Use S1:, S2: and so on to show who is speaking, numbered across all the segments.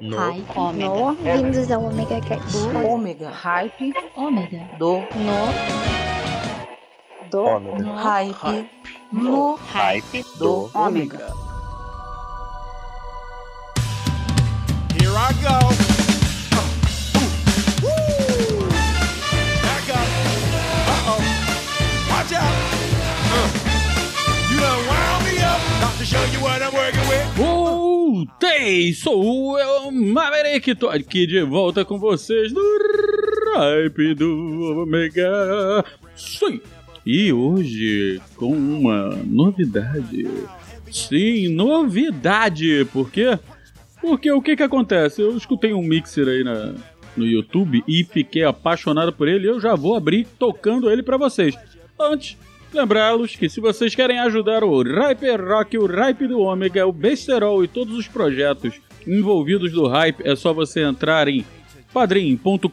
S1: No.
S2: Hype.
S3: Ômega.
S4: No, vindos ao Omega Cast.
S3: Ômega. Hype.
S2: Ômega.
S3: Do.
S4: No, do,
S1: Ômega.
S3: Hype. No.
S1: Hype
S3: Do. Ômega.
S5: Here I go. Woo! Back up. Uh-oh. Watch out. Uh. You done wound me up. About to show you what I'm working with.
S6: Voltei! Sou eu, Maverick, tô aqui de volta com vocês no Hype do Omega. Sim! E hoje com uma novidade. Sim, novidade! Por quê? Porque o que que acontece? Eu escutei um mixer aí na, no YouTube e fiquei apaixonado por ele eu já vou abrir tocando ele pra vocês. Antes, lembrá-los que se vocês querem ajudar o Hyper Rock, o Hype do Ômega, o Besterol e todos os projetos envolvidos do Hype, é só você entrar em padrim.com.br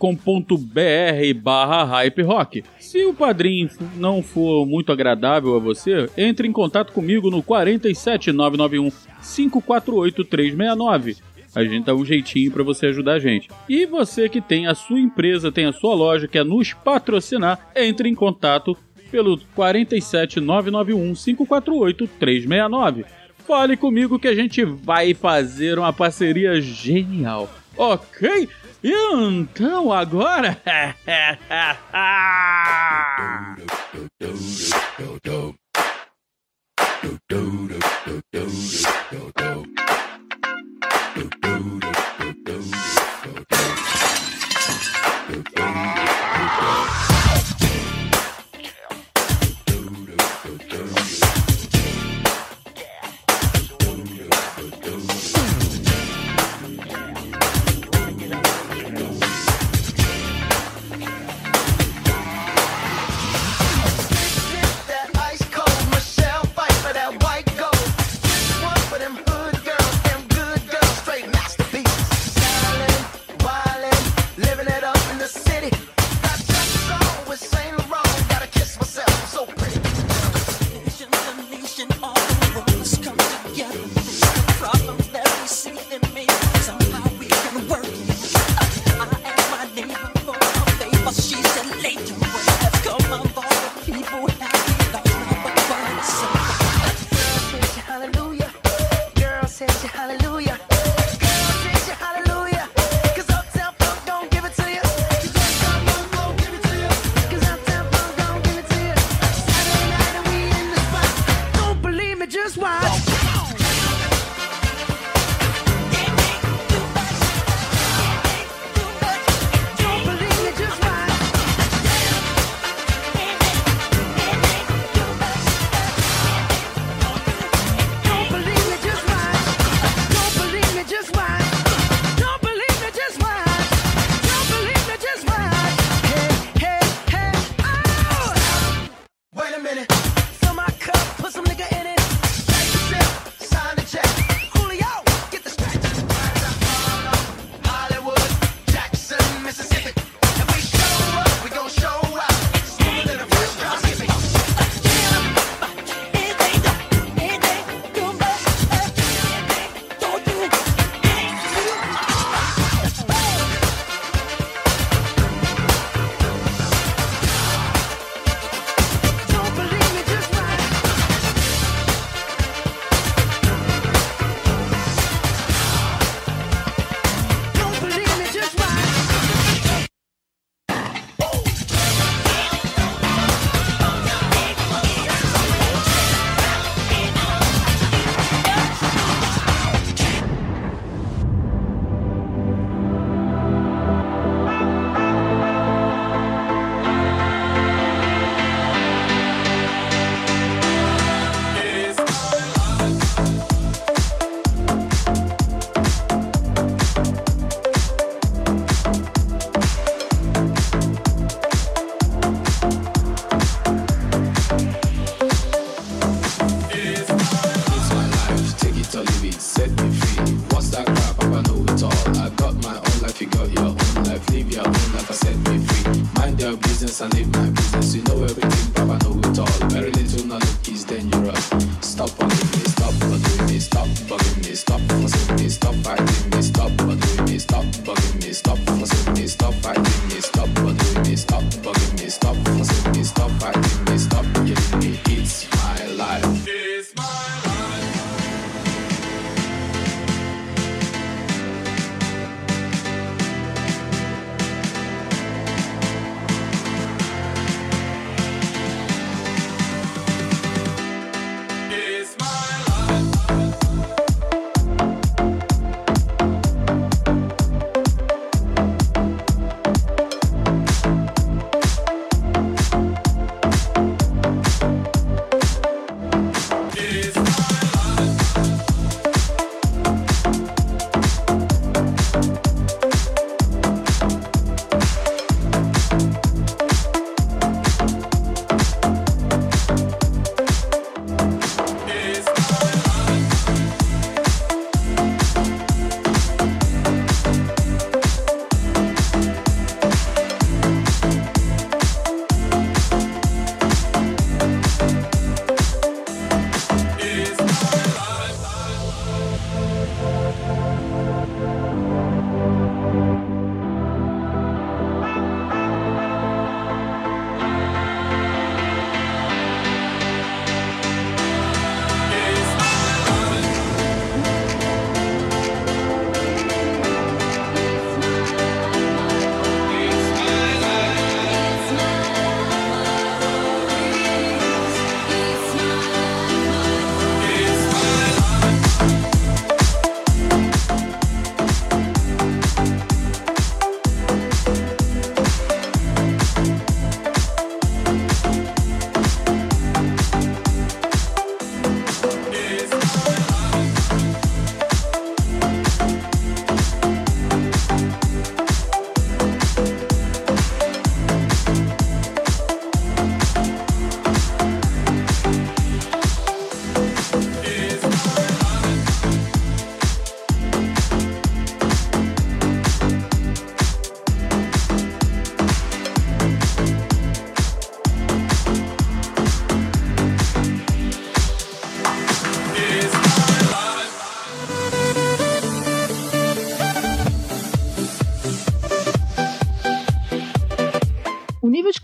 S6: barra Hype Rock. Se o padrim não for muito agradável a você, entre em contato comigo no 47991 548 369. A gente dá um jeitinho para você ajudar a gente. E você que tem a sua empresa, tem a sua loja, quer nos patrocinar, entre em contato pelo 47991 548 369. Fale comigo que a gente vai fazer uma parceria genial. Ok? Então agora.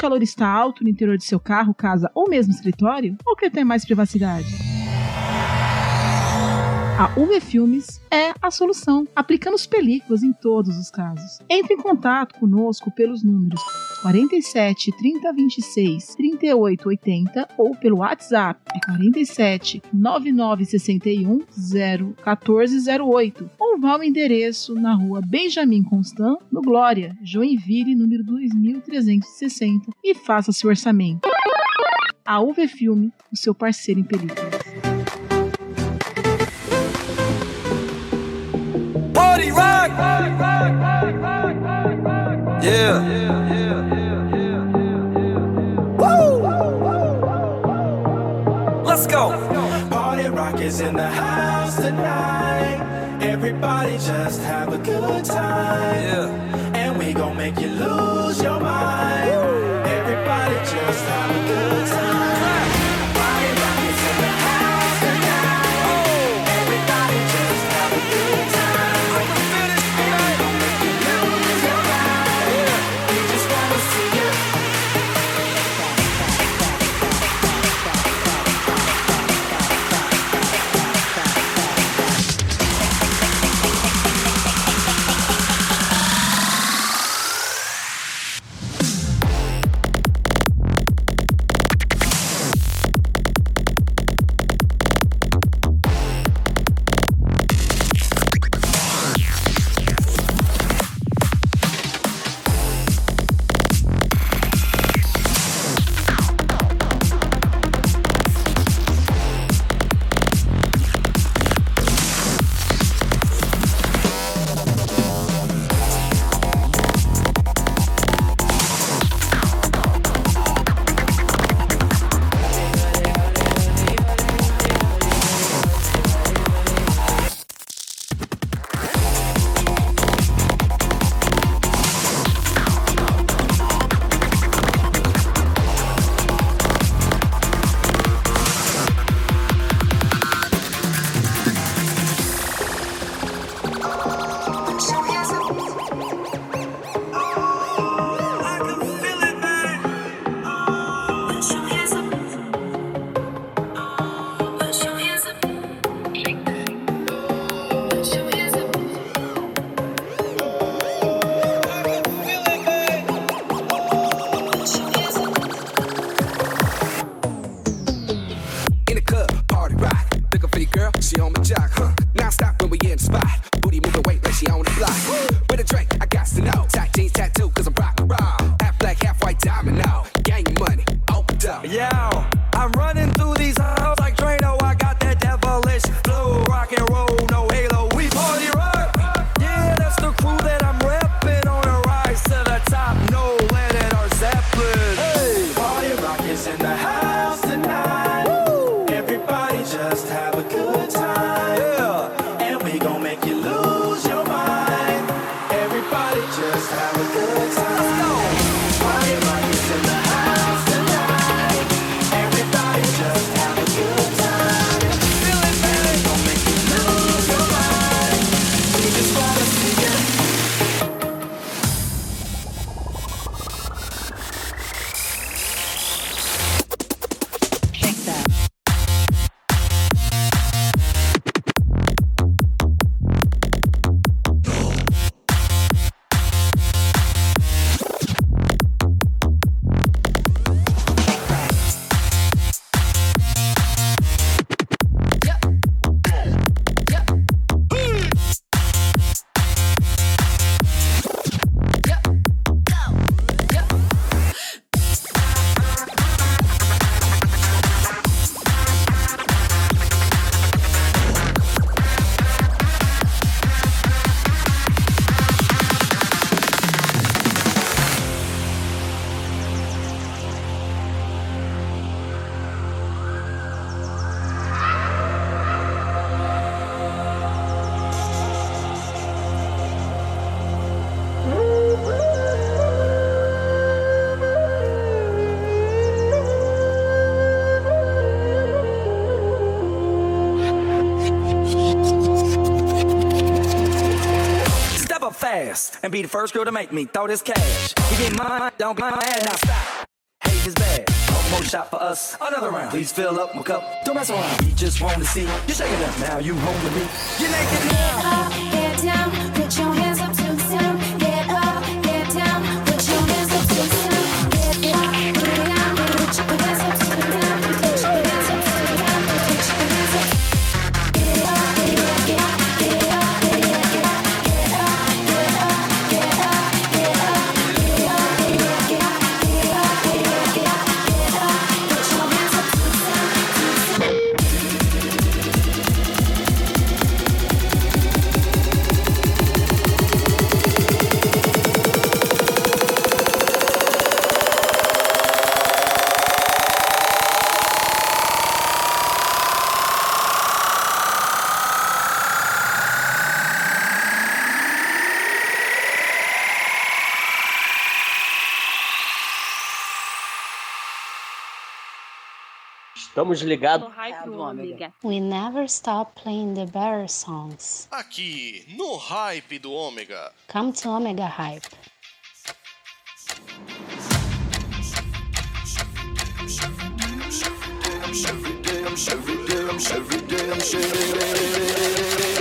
S1: calor está alto no interior de seu carro, casa ou mesmo escritório? Ou quer ter mais privacidade? A UV Filmes é a solução, aplicando as películas em todos os casos. Entre em contato conosco pelos números 47 30 26 38 80 ou pelo WhatsApp é 47 99 61 0 14 08 ou vá ao endereço na rua Benjamin Constant, no Glória, Joinville, número 2360 e faça seu orçamento. A UV Filme, o seu parceiro em películas.
S2: Party rock. Yeah. Let's go.
S7: Party rock is in the house tonight. Everybody just have a good time.
S2: Yeah.
S7: And we gon' make you lose your mind. Everybody just have a good time. and
S2: be the first girl to make me throw this cash. You get mine, don't buy my ass. now stop. Hate is bad. One more shot for us, another round. Please fill up my cup, don't mess around. We just want to see you shaking up now. You home with me, you're naked now.
S8: Get up, get down.
S9: Estamos ligados.
S10: Ômega.
S8: We never stop playing the better songs.
S11: Aqui, no Hype do Ômega.
S8: Come to Omega Hype.
S12: Every day, every day, every day,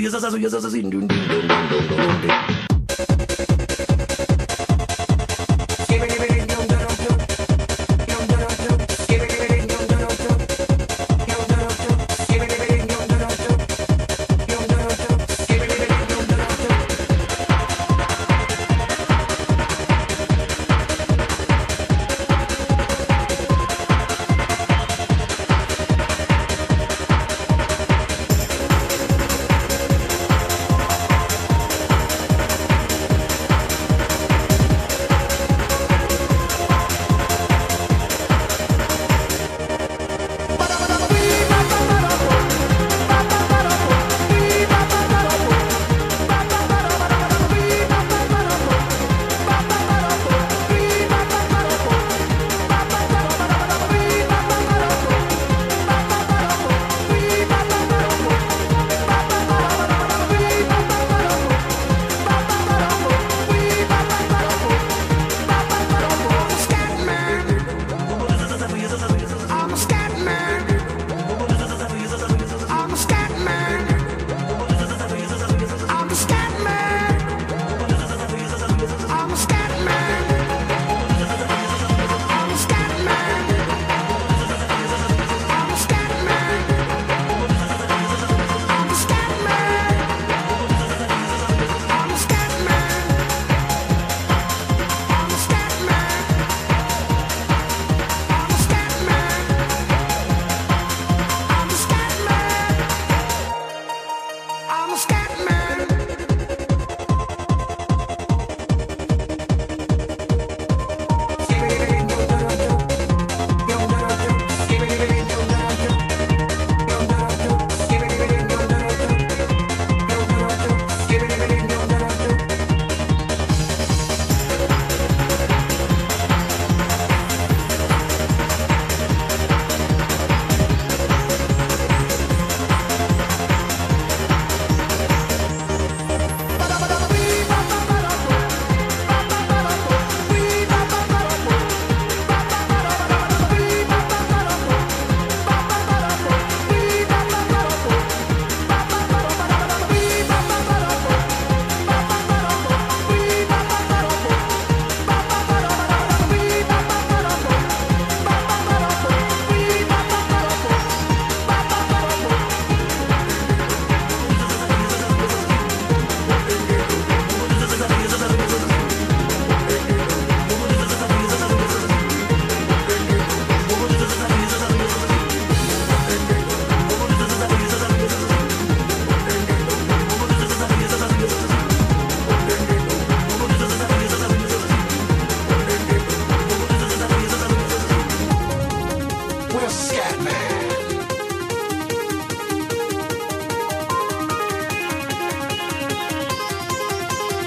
S13: yazasın
S14: yazasın.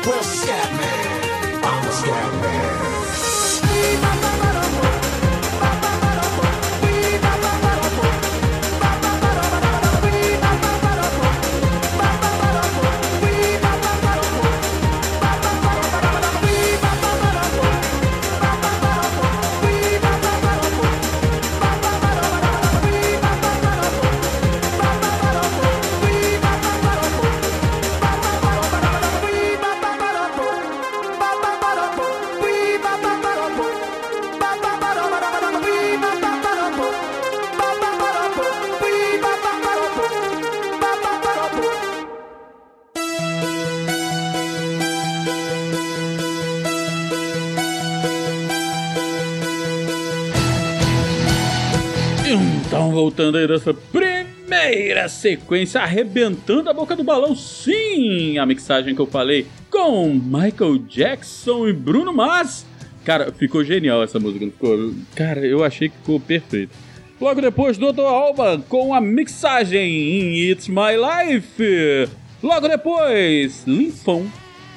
S14: We'll scat man.
S6: Voltando aí dessa primeira sequência, arrebentando a boca do balão, sim! A mixagem que eu falei com Michael Jackson e Bruno Mars. Cara, ficou genial essa música, ficou? Cara, eu achei que ficou perfeito. Logo depois, Dr. Alba com a mixagem em It's My Life. Logo depois, Linfon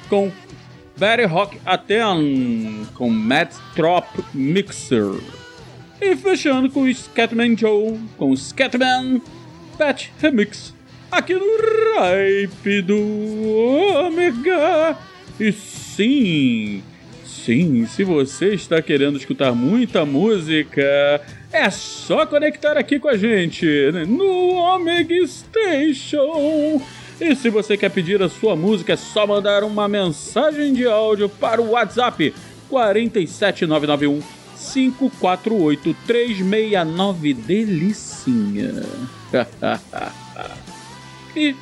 S6: com Very Rock Aten com Matt Trop Mixer. E fechando com Scatman Joe com Scatman Patch Remix. Aqui no Ripe do Omega. E sim, sim, se você está querendo escutar muita música, é só conectar aqui com a gente no Omega Station. E se você quer pedir a sua música, é só mandar uma mensagem de áudio para o WhatsApp 47991 548 369 Delicinha. e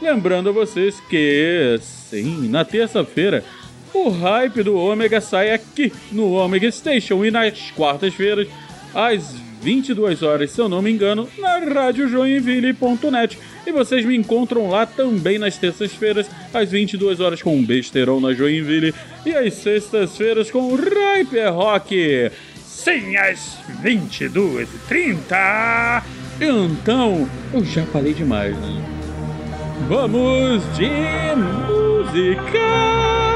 S6: lembrando a vocês que, sim, na terça-feira, o hype do Ômega sai aqui no Omega Station e nas quartas-feiras, às 22 horas, se eu não me engano, na radiojoinville.net. E vocês me encontram lá também nas terças-feiras, às 22 horas com um na Joinville e às sextas-feiras com é Rock. Sim, às 22h30. Então, eu já falei demais. Vamos de música!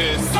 S6: this.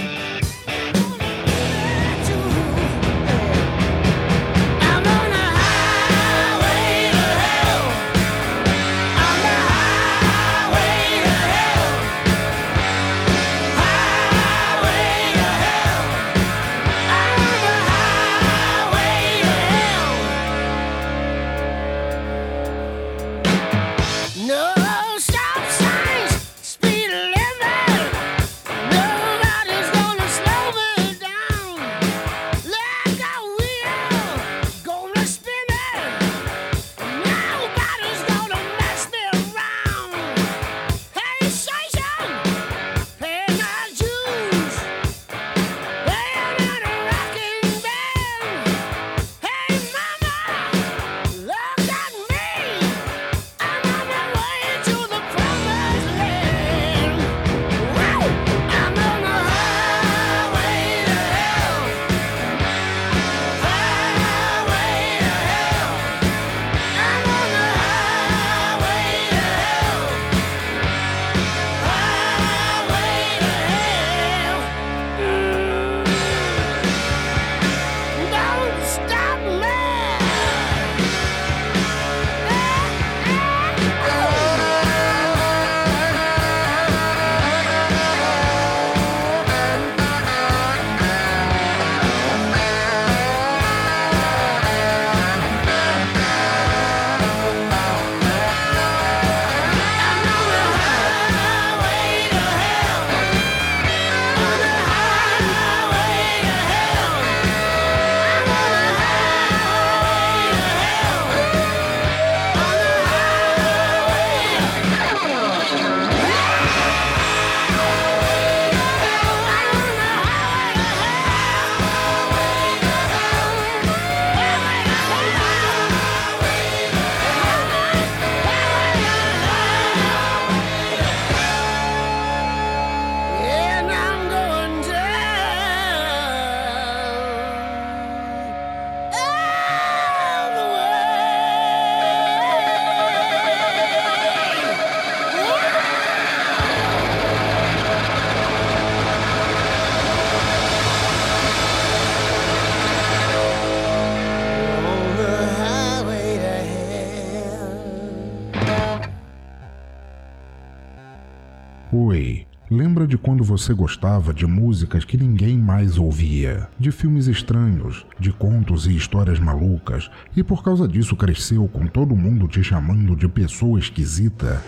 S12: Você gostava de músicas que ninguém mais ouvia? De filmes estranhos, de contos e histórias malucas, e por causa disso cresceu com todo mundo te chamando de pessoa esquisita?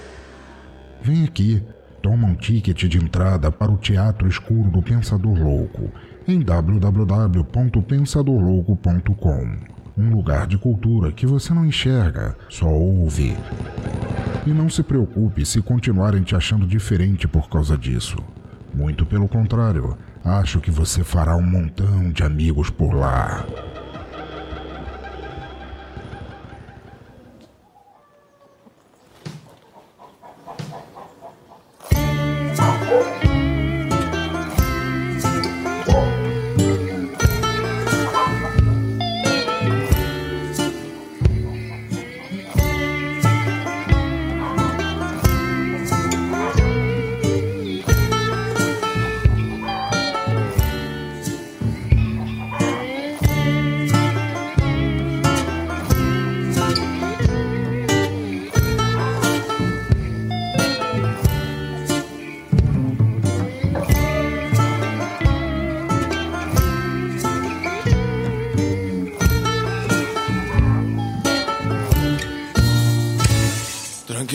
S12: Vem aqui, toma um ticket de entrada para o Teatro Escuro do Pensador Louco em www.pensadorlouco.com. Um lugar de cultura que você não enxerga, só ouve. E não se preocupe se continuarem te achando diferente por causa disso. Muito pelo contrário, acho que você fará um montão de amigos por lá.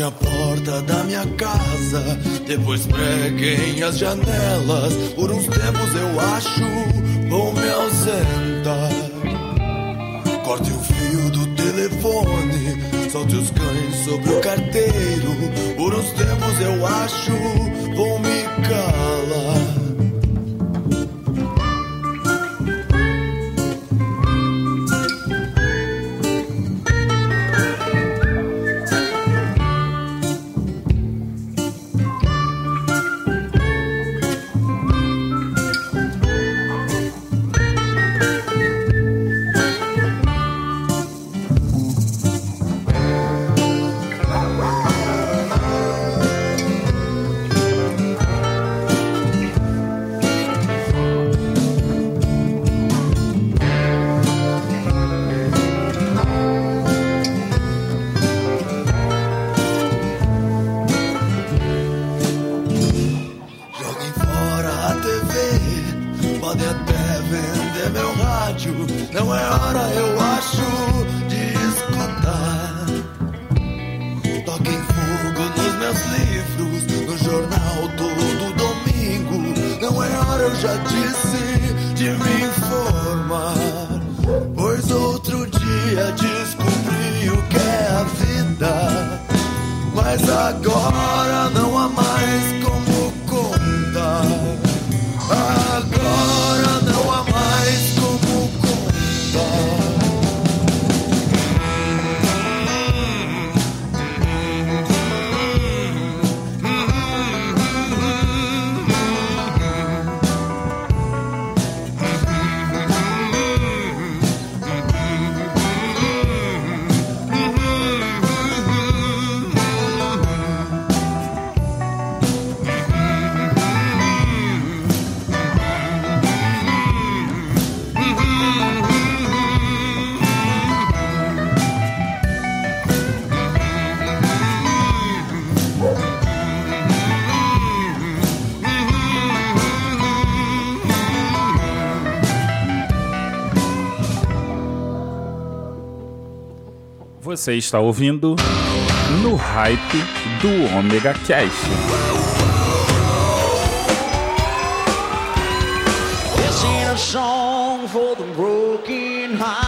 S15: A porta da minha casa, depois preguem as janelas. Por uns tempos eu acho vou me ausentar. Corte o fio do telefone, solte os cães sobre o carteiro. Por uns tempos eu acho vou me calar.
S16: Você está ouvindo No Hype do Omega
S17: Cast. Song for the broken heart.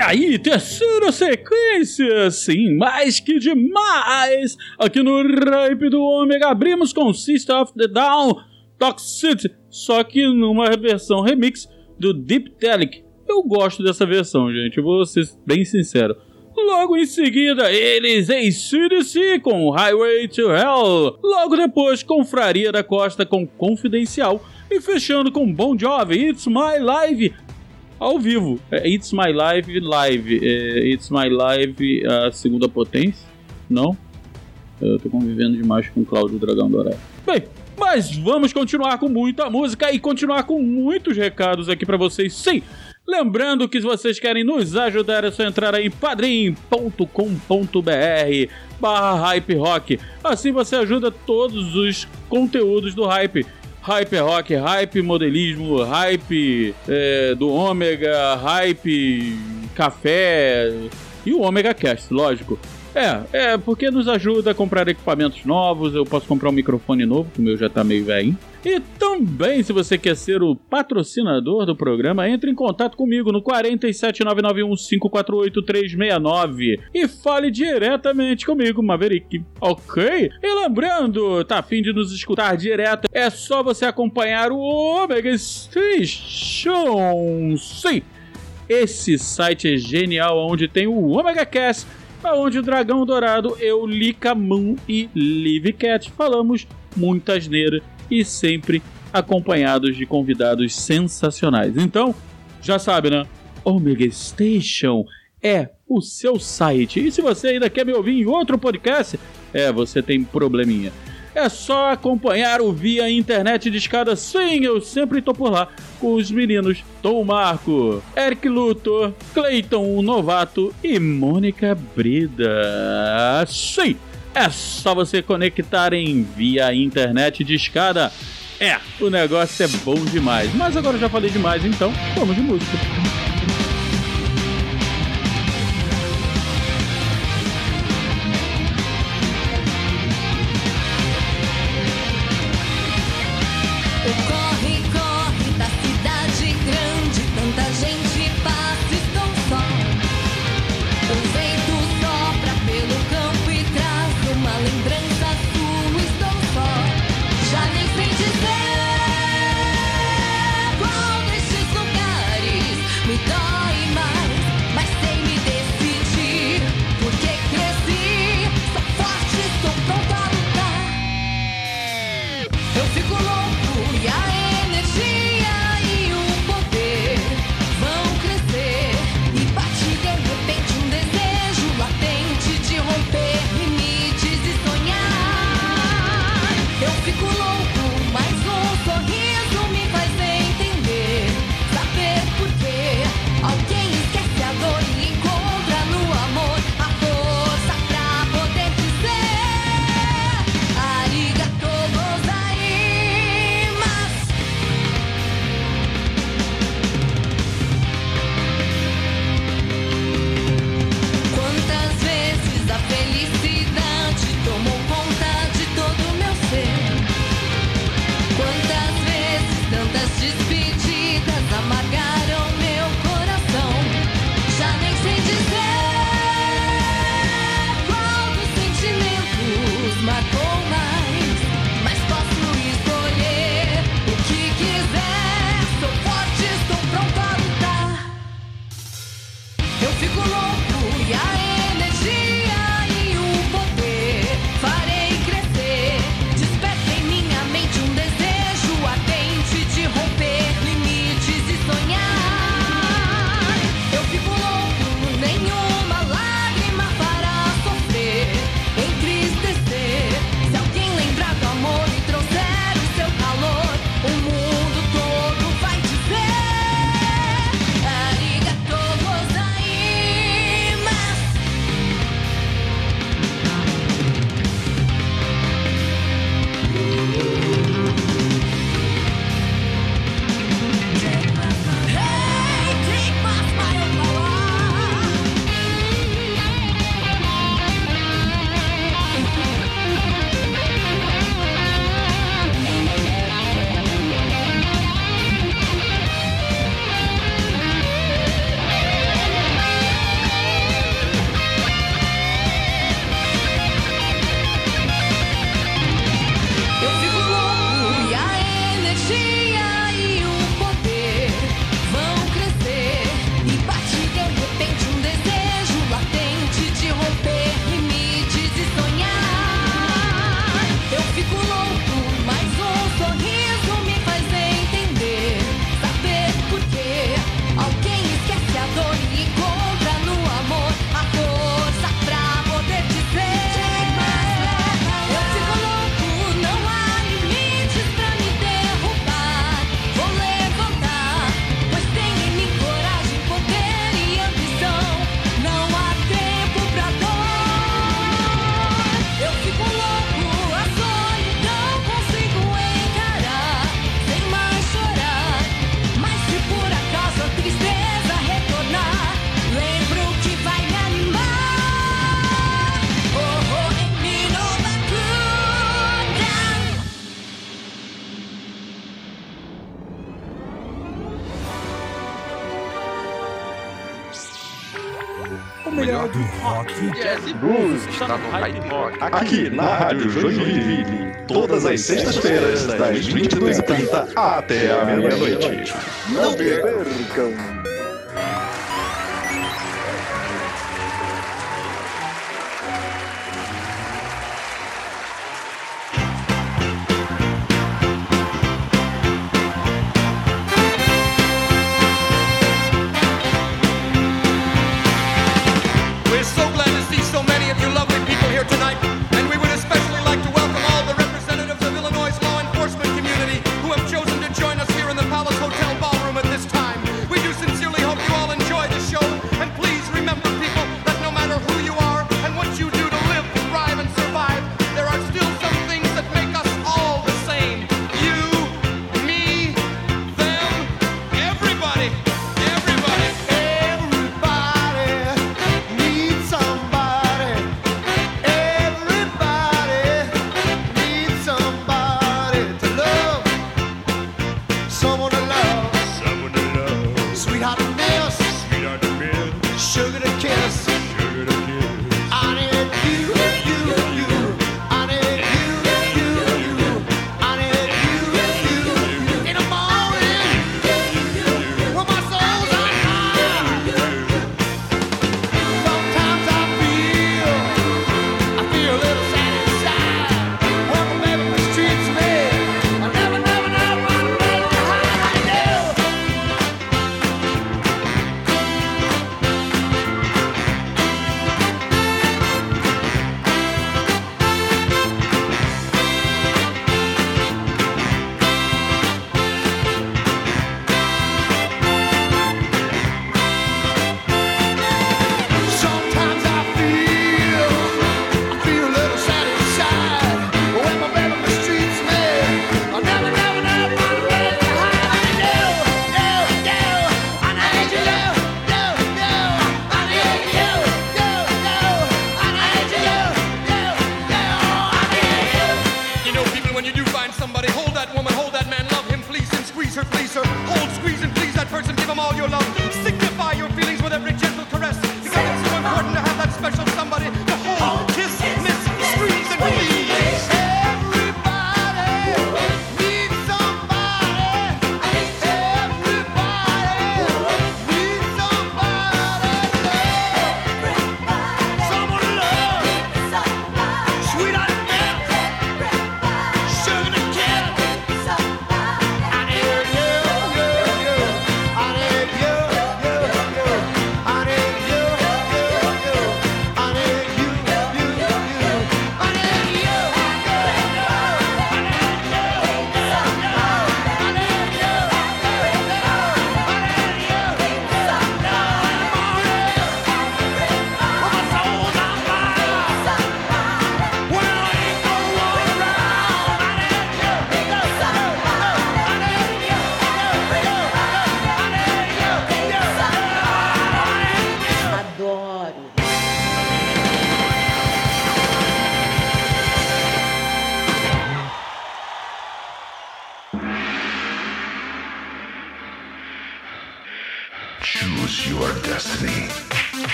S6: E aí, terceira sequência, sim, mais que demais! Aqui no Hype do Ômega abrimos com Sister of the Down, Toxicity, só que numa versão remix do Deep Telic. Eu gosto dessa versão, gente, vou ser bem sincero. Logo em seguida, eles ACDC com Highway to Hell. Logo depois, Confraria da Costa com Confidencial. E fechando com Bon Jovi, It's My Live ao vivo. É It's My Live Live. É It's My Live, a segunda potência? Não? Eu tô convivendo demais com o Cláudio Dragão Dourado. Bem, mas vamos continuar com muita música e continuar com muitos recados aqui pra vocês. Sim! Lembrando que se vocês querem nos ajudar é só entrar aí em padrim.com.br barra Hype Rock. Assim você ajuda todos os conteúdos do Hype. Hype Rock, Hype Modelismo, Hype é, do Ômega, Hype Café e o Ômega Cast, lógico. É, é, porque nos ajuda a comprar equipamentos novos, eu posso comprar um microfone novo, que o meu já tá meio velho. E também, se você quer ser o patrocinador do programa, entre em contato comigo no 47991548369 e fale diretamente comigo, Maverick, ok? E lembrando, tá afim de nos escutar direto, é só você acompanhar o Omega Station. Sim! Esse site é genial, onde tem o Omega Cast, onde o Dragão Dourado, eu, Lika Moon e Live Cat falamos muita asneira e sempre acompanhados de convidados sensacionais. Então, já sabe, né? Omega Station é o seu site. E se você ainda quer me ouvir em outro podcast, é, você tem probleminha. É só acompanhar o Via Internet de Escada. Sim, eu sempre tô por lá com os meninos Tom Marco, Eric Luthor, Clayton o Novato e Mônica Brida. Sim, é só você conectar em Via Internet de Escada. É, o negócio é bom demais. Mas agora eu já falei demais, então vamos de música. mais um.
S18: aqui na Rádio Joinville, todas as sextas-feiras, das 22h30 até a meia-noite. Não percam!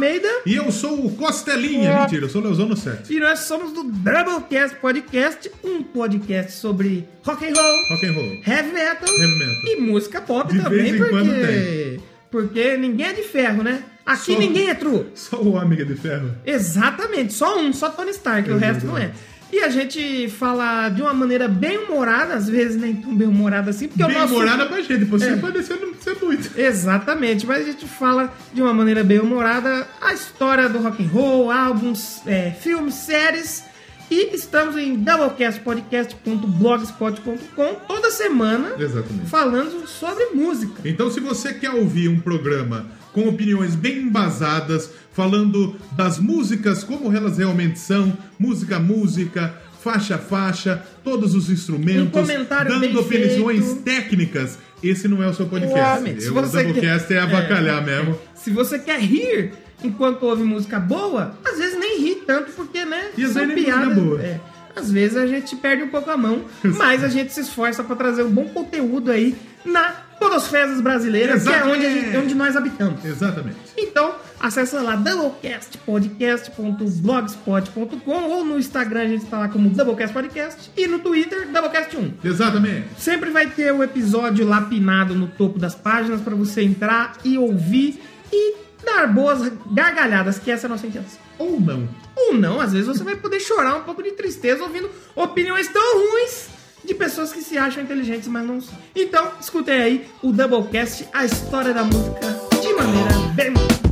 S19: Almeida.
S20: E eu sou o Costelinha. Mentira, eu sou o Leozão no 7.
S19: E nós somos do Doublecast Podcast, um podcast sobre rock and roll,
S20: Rock and roll.
S19: heavy metal,
S20: Heavy metal.
S19: e música pop
S20: De
S19: também, porque porque ninguém é de ferro, né? Aqui
S20: Só-
S19: ninguém é true.
S20: Só o Ômega de Ferro.
S19: Exatamente, só um, só Tony Stark, o
S20: Exatamente.
S19: resto não é. E a gente fala de uma maneira bem humorada, às vezes nem tão bem humorada assim, porque
S20: Bem
S19: o nosso...
S20: humorada pra gente, você
S19: É.
S20: parecer não ser muito.
S19: Exatamente, mas a gente fala de uma maneira bem humorada a história do rock and roll, álbuns, é, filmes, séries. E estamos em doublecastpodcast.blogspot.com toda semana
S20: Exatamente.
S19: falando sobre música.
S20: Então, se você quer ouvir um programa com opiniões bem embasadas, falando das músicas como elas realmente são, música música, faixa faixa, todos os instrumentos,
S19: Um
S20: dando opiniões
S19: feito.
S20: técnicas, esse não é o seu podcast.
S19: Se
S20: O
S19: você
S20: Doublecast
S19: quer-
S20: é abacalhar
S19: é.
S20: mesmo.
S19: Se você quer rir enquanto ouve música boa, às vezes nem ri tanto, porque, né?
S20: E às vezes
S19: piadas.
S20: boa.
S19: é. Às vezes a gente perde um pouco a mão, mas a gente se esforça pra trazer um bom conteúdo aí na Podosferas Brasileiras, que é onde, gente- onde nós habitamos.
S20: Exatamente.
S19: Então, acessa lá doublecastpodcast.blogspot.com ou no Instagram a gente tá lá como Doublecast Podcast e no Twitter Doublecast1.
S20: Exatamente.
S19: Sempre vai ter o episódio lá pinado no topo das páginas para você entrar e ouvir e dar boas gargalhadas, que essa é a nossa intenção.
S20: Ou não.
S19: Ou não, às vezes você vai poder chorar um pouco de tristeza ouvindo opiniões tão ruins de pessoas que se acham inteligentes, mas não são. Então, escutem aí o Doublecast, a história da música de maneira bem...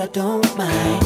S21: I don't mind.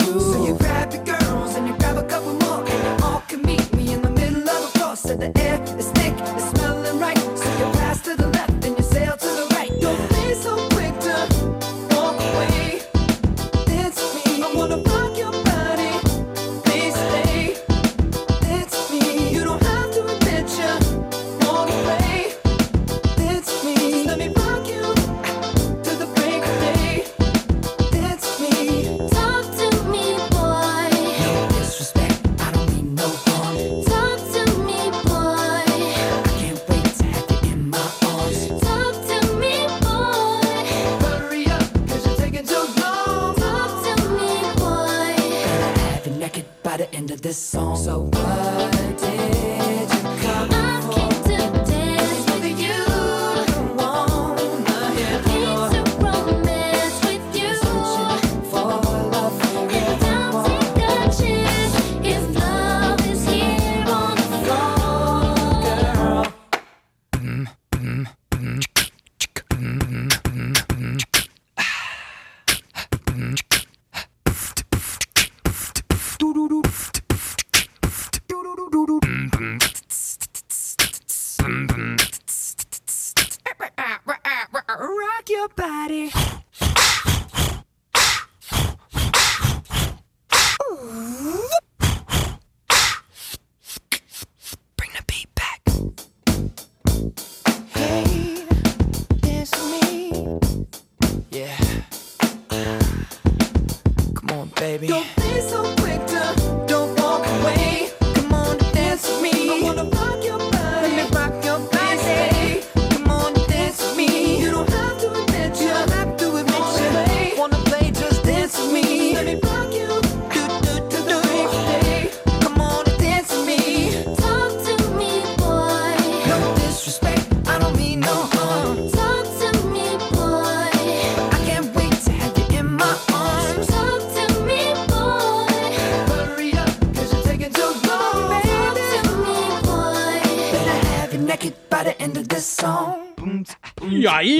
S21: So you grab your girls and you grab a couple more, and all can meet me in the middle of the. So the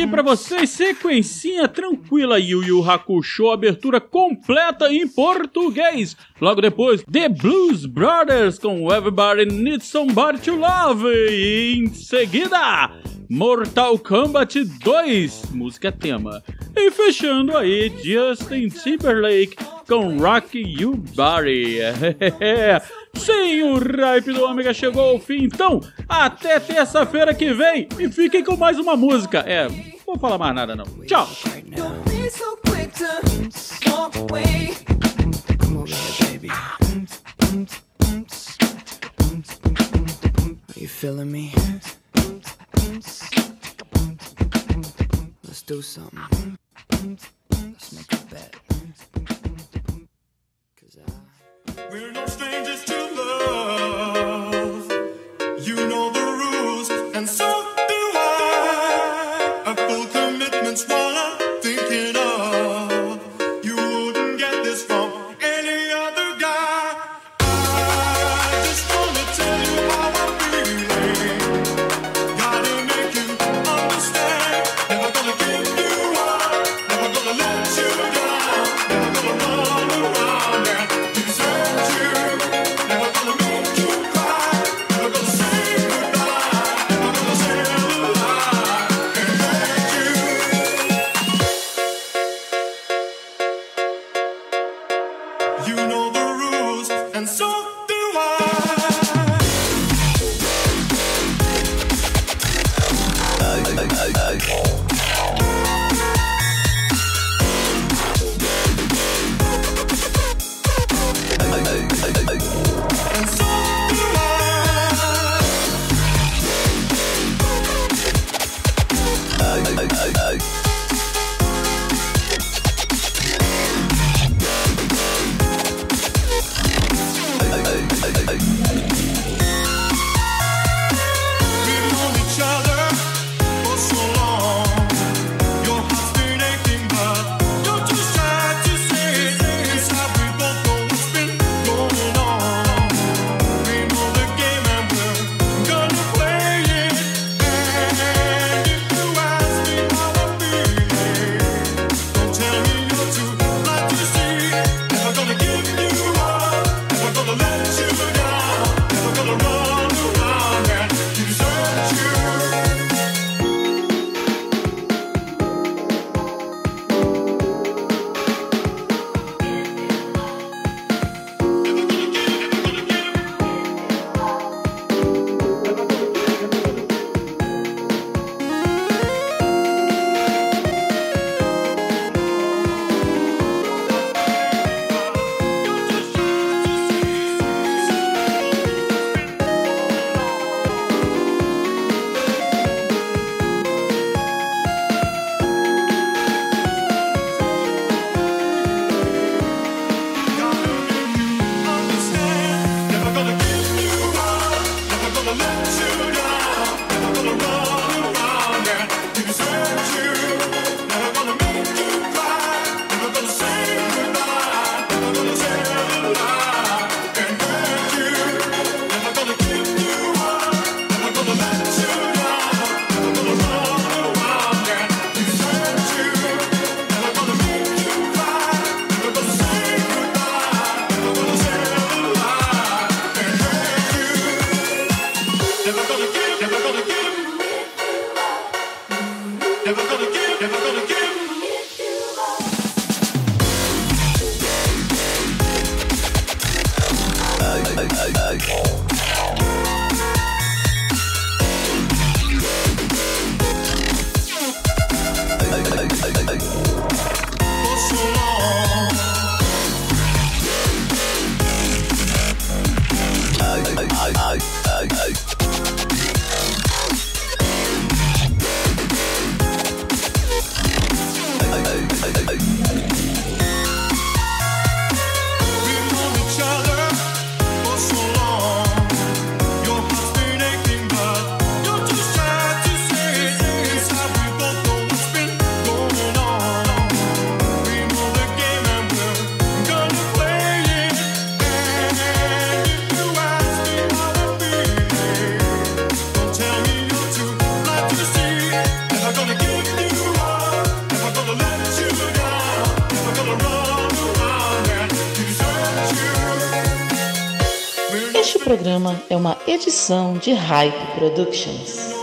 S6: aqui para vocês, sequencinha tranquila, Yu Yu Hakusho, abertura completa em português. Logo depois, The Blues Brothers com Everybody Needs Somebody to Love. E em seguida, Mortal Kombat 2, música tema. E fechando aí, Justin Timberlake com Rock You Body. Sim, o hype do Ômega chegou ao fim, então até terça-feira que vem e fiquem com mais uma música. É, não vou falar mais nada não. Tchau!
S22: do something. Let's make a bet. Cause I...
S23: We're no strangers to love. You know the rules, and so.
S24: Uma edição de Hype Productions.